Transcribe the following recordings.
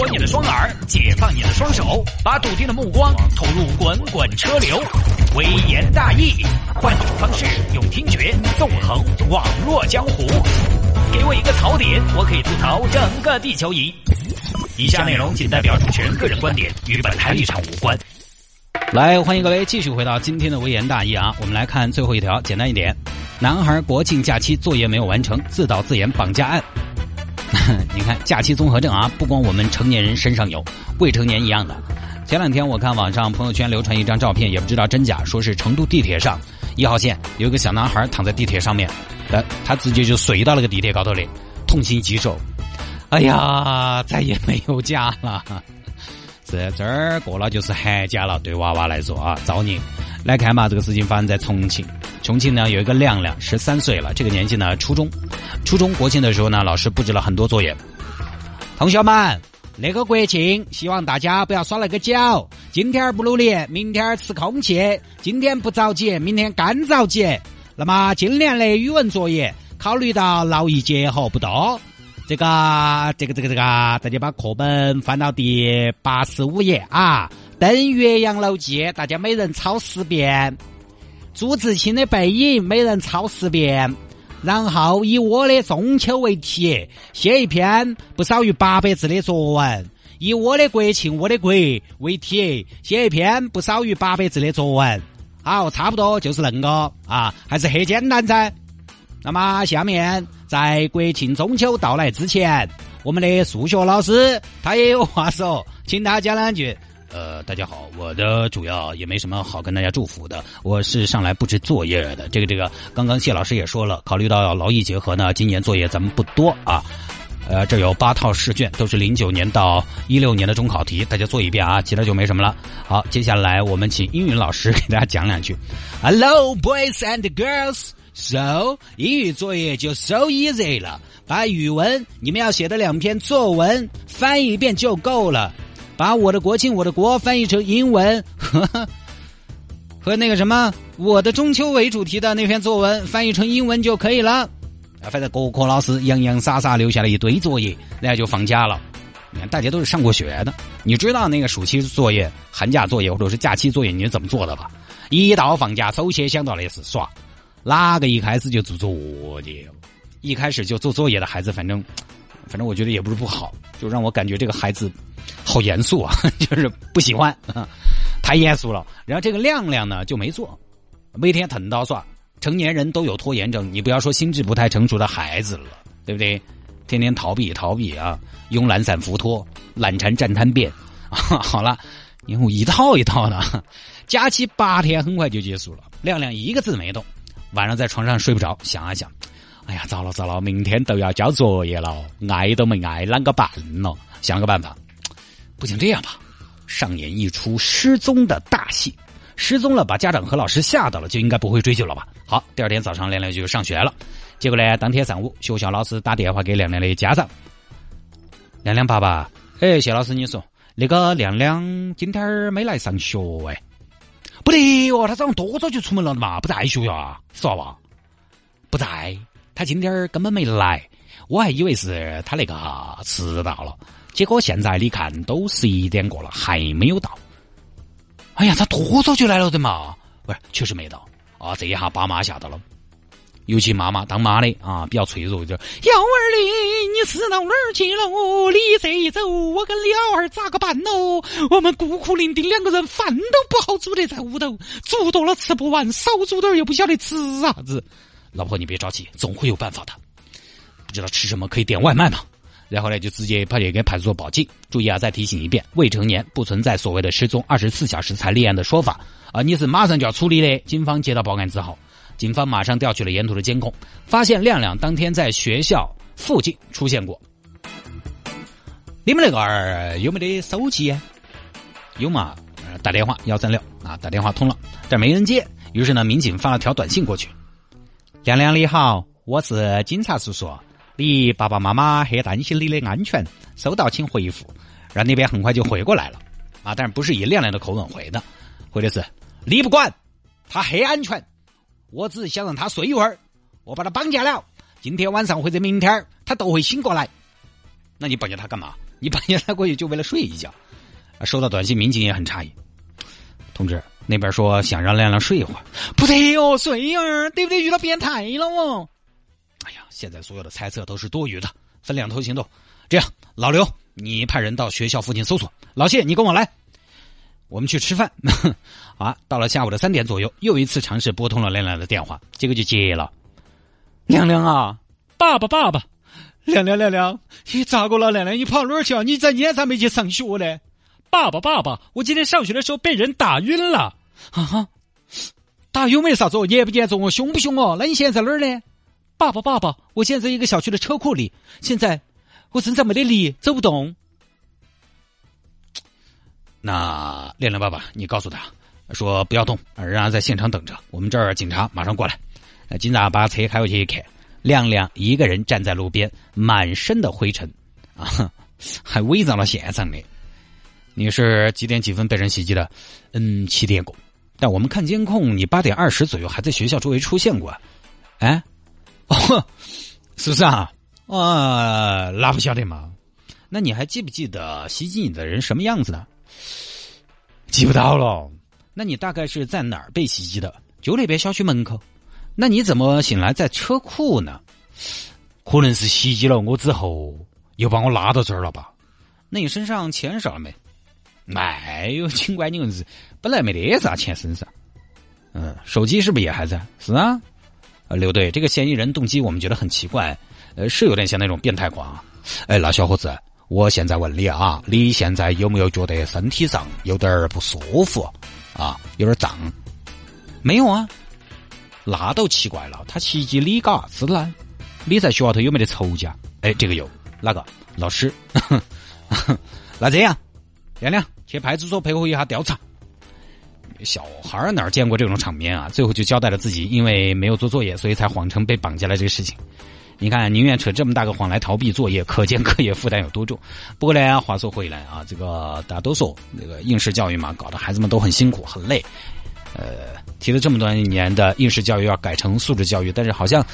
脱你的双耳，解放你的双手，把笃定的目光投入滚滚车流。微言大义，换种方式用听觉纵横网络江湖。给我一个槽点，我可以吐槽整个地球仪。以下内容仅代表主持人个人观点，与本台立场无关。来，欢迎各位继续回到今天的微言大义啊！我们来看最后一条，简单一点。男孩国庆假期作业没有完成，自导自演绑架案。你看，假期综合症啊，不光我们成年人身上有，未成年一样的。前两天我看网上朋友圈流传一张照片，也不知道真假，说是成都地铁上一号线有一个小男孩躺在地铁上面，呃，他直接就睡到那个地铁高头里，痛心疾首。哎呀，再也没有家了。是这儿过了就是寒假了，对娃娃来说啊，造孽。来看嘛，这个事情发生在重庆。重庆呢有一个亮亮，十三岁了，这个年纪呢初中。初中国庆的时候呢，老师布置了很多作业。同学们，那个国庆，希望大家不要耍那个脚。今天不努力，明天吃空气。今天不着急，明天干着急。那么今年的语文作业，考虑到劳逸结合不多，这个这个这个这个，大家把课本翻到第八十五页啊。《登岳阳楼记》，大家每人抄十遍；朱自清的《背影》，每人抄十遍。然后以我的中秋为题，写一篇不少于八百字的作文；以我的国庆、我的国为题，写一篇不少于八百字的作文。好，差不多就是恁个啊，还是很简单噻。那么下面在国庆中秋到来之前，我们的数学老师他也有话说，请他讲两句。呃，大家好，我的主要也没什么好跟大家祝福的，我是上来布置作业的。这个这个，刚刚谢老师也说了，考虑到劳逸结合呢，今年作业咱们不多啊。呃，这有八套试卷，都是零九年到一六年的中考题，大家做一遍啊，其他就没什么了。好，接下来我们请英语老师给大家讲两句。Hello, boys and girls. So，英语作业就 so easy 了，把语文你们要写的两篇作文翻译一遍就够了。把我的国庆我的国翻译成英文，和 和那个什么我的中秋为主题的那篇作文翻译成英文就可以了。啊，反正各科老师洋洋洒洒留下了一堆作业，然后就放假了。你看，大家都是上过学的，你知道那个暑期作业、寒假作业或者是假期作业你是怎么做的吧？一到放假，首先想到的是耍。哪个一开始就做作业？一开始就做作业的孩子，反正。反正我觉得也不是不好，就让我感觉这个孩子好严肃啊，就是不喜欢，太严肃了。然后这个亮亮呢就没做，每天疼到算。成年人都有拖延症，你不要说心智不太成熟的孩子了，对不对？天天逃避逃避啊，慵懒散浮拖，懒缠站摊变。好了，因为一套一套的，假期八天很快就结束了。亮亮一个字没动，晚上在床上睡不着，想啊想。哎呀，糟了糟了，明天都要交作业了，爱都没爱，啷个办呢？想个办法，不行，这样吧，上演一出失踪的大戏。失踪了，把家长和老师吓到了，就应该不会追究了吧？好，第二天早上，亮亮就上学了。结果呢，当天上午，学校老师打电话给亮亮的家长。亮亮爸爸，哎，谢老师，你说那个亮亮今天没来上学哎？不得哦，他早上多早就出门了的嘛，不在学校啊，是吧？不在。他今天根本没来，我还以为是他那个迟到了，结果现在你看都十一点过了，还没有到。哎呀，他多早就来了的嘛？不是，确实没到啊！这一下爸妈吓到了，尤其妈妈当妈的啊，比较脆弱，一点幺儿哩，你是到哪儿去了？哦，你这一走，我跟了儿咋个办哦？我们孤苦伶仃两个人，饭都不好煮的，在屋头煮多了吃不完，少煮点又不晓得吃啥子。老婆，你别着急，总会有办法的。不知道吃什么，可以点外卖嘛？然后呢，就直接跑去给派出所报警。注意啊，再提醒一遍，未成年不存在所谓的失踪二十四小时才立案的说法啊！你是马上就要处理的。警方接到报案之后，警方马上调取了沿途的监控，发现亮亮当天在学校附近出现过。你们那个儿有没得手机？有嘛？打电话幺三六啊，打电话通了，但没人接。于是呢，民警发了条短信过去。亮亮你好，我是警察叔叔，你爸爸妈妈很担心你的安全，收到请回复。让那边很快就回过来了，啊，但是不是以亮亮的口吻回的，回的是你不管，他很安全，我只是想让他睡一会儿，我把他绑架了，今天晚上或者明天他都会醒过来。那你绑架他干嘛？你绑架他过去就为了睡一觉？收到短信，民警也很诧异。同志，那边说想让亮亮睡一会儿，不得哦，睡儿，对不对？遇到变态了哦。哎呀，现在所有的猜测都是多余的，分两头行动。这样，老刘，你派人到学校附近搜索；老谢，你跟我来，我们去吃饭。啊，到了下午的三点左右，又一次尝试拨通了亮亮的电话，结果就接了。亮亮啊，爸爸，爸爸，亮亮，亮亮，你咋个了？亮亮，你跑哪儿去啊？你咋今天咋没去上学呢？爸爸，爸爸，我今天上学的时候被人打晕了。啊哈，打有没啥子哦，严不严重哦？凶不凶哦？那你现在在哪儿呢？爸爸，爸爸，我现在在一个小区的车库里，现在我身上没得力，走不动。那亮亮爸爸，你告诉他说不要动，让他在现场等着，我们这儿警察马上过来。那警察把车开过去一看，亮亮一个人站在路边，满身的灰尘，啊，还伪造了现场的。你是几点几分被人袭击的？嗯，七点过。但我们看监控，你八点二十左右还在学校周围出现过。哎，哦，是不是啊？啊，那不晓得嘛？那你还记不记得袭击你的人什么样子呢？记不到了。那你大概是在哪儿被袭击的？就那边小区门口。那你怎么醒来在车库呢？可能是袭击了我之后，又把我拉到这儿了吧？那你身上钱少了没？没有，警官，你是本来没得啥钱身上。嗯，手机是不是也还在？是啊。呃，刘队，这个嫌疑人动机我们觉得很奇怪，呃，是有点像那种变态狂。哎，那小伙子，我现在问你啊，你现在有没有觉得身体上有点不舒服啊？有点胀？没有啊。那都奇怪了，他袭击你干啥子呢？你在学校头有没得仇家？哎，这个有，哪个？老师。那这样，亮亮去派出所配合一下调查。小孩哪见过这种场面啊？最后就交代了自己因为没有做作业，所以才谎称被绑架了这个事情。你看，宁愿扯这么大个谎来逃避作业，可见课业负担有多重。不过呢，话说回来啊，这个大家都说那个应试教育嘛，搞得孩子们都很辛苦很累。呃，提了这么多年的应试教育要改成素质教育，但是好像，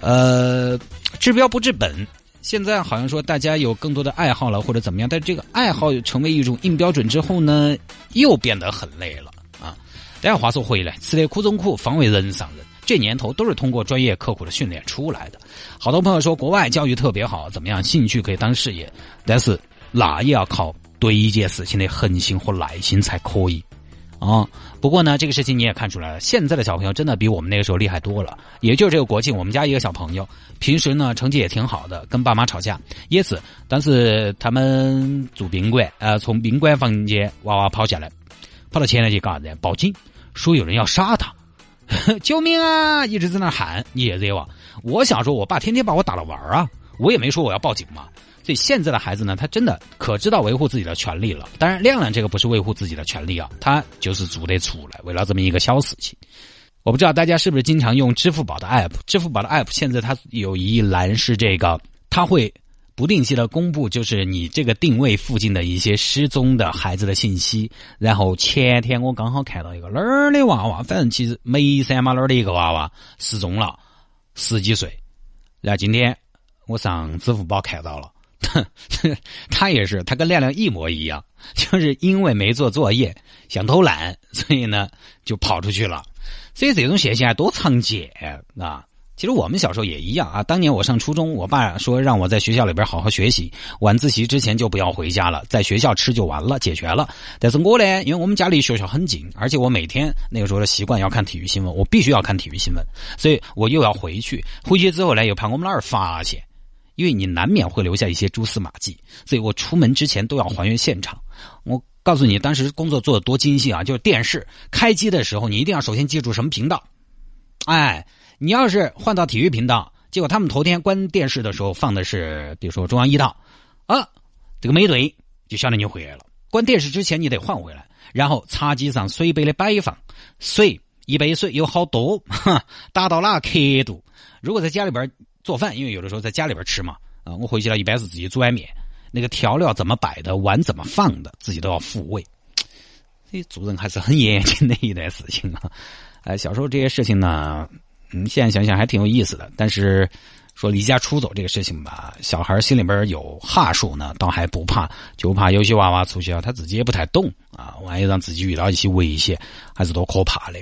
呃，治标不治本。现在好像说大家有更多的爱好了或者怎么样，但这个爱好成为一种硬标准之后呢，又变得很累了啊。但话说回来，吃得苦中苦，方为人上人。这年头都是通过专业刻苦的训练出来的。好多朋友说国外教育特别好，怎么样，兴趣可以当事业，但是那也要靠对一件事情的恒心和耐心才可以。啊，不过呢，这个事情你也看出来了，现在的小朋友真的比我们那个时候厉害多了。也就是这个国庆，我们家一个小朋友，平时呢成绩也挺好的，跟爸妈吵架也是，但是他们住宾馆，呃，从宾馆房间娃娃跑下来，跑到前台去干啥子？报警，说有人要杀他，救命啊！一直在那喊，你也惹我。我想说，我爸天天把我打了玩啊，我也没说我要报警嘛。所以现在的孩子呢，他真的可知道维护自己的权利了。当然，亮亮这个不是维护自己的权利啊，他就是做得出来，为了这么一个小事情。我不知道大家是不是经常用支付宝的 app？支付宝的 app 现在它有一栏是这个，它会不定期的公布，就是你这个定位附近的一些失踪的孩子的信息。然后前天我刚好看到一个哪儿的娃娃，反正其实眉山嘛哪儿的一个娃娃失踪了，十几岁。然后今天我上支付宝看到了。他也是，他跟亮亮一模一样，就是因为没做作业，想偷懒，所以呢就跑出去了。所以这种现象还多常见啊！其实我们小时候也一样啊。当年我上初中，我爸说让我在学校里边好好学习，晚自习之前就不要回家了，在学校吃就完了，解决了。但是我呢，因为我们家离学校很近，而且我每天那个时候的习惯要看体育新闻，我必须要看体育新闻，所以我又要回去。回去之后呢，又怕我们老儿发现。因为你难免会留下一些蛛丝马迹，所以我出门之前都要还原现场。我告诉你，当时工作做的多精细啊！就是电视开机的时候，你一定要首先记住什么频道。哎，你要是换到体育频道，结果他们头天关电视的时候放的是，比如说中央一套，啊，这个没对，就晓得你回来了。关电视之前你得换回来，然后茶几上水杯的摆放，水一杯水有好多，哈达到哪刻度？如果在家里边。做饭，因为有的时候在家里边吃嘛，啊，我回去了一般是自己煮碗面，那个调料怎么摆的，碗怎么放的，自己都要复位。所以做人还是很严谨的一件事情啊。哎，小时候这些事情呢，嗯，现在想想还挺有意思的。但是说离家出走这个事情吧，小孩心里边有哈数呢，倒还不怕，就怕有些娃娃出去了，他自己也不太懂啊，万一让自己遇到一些危险，还是多可怕的。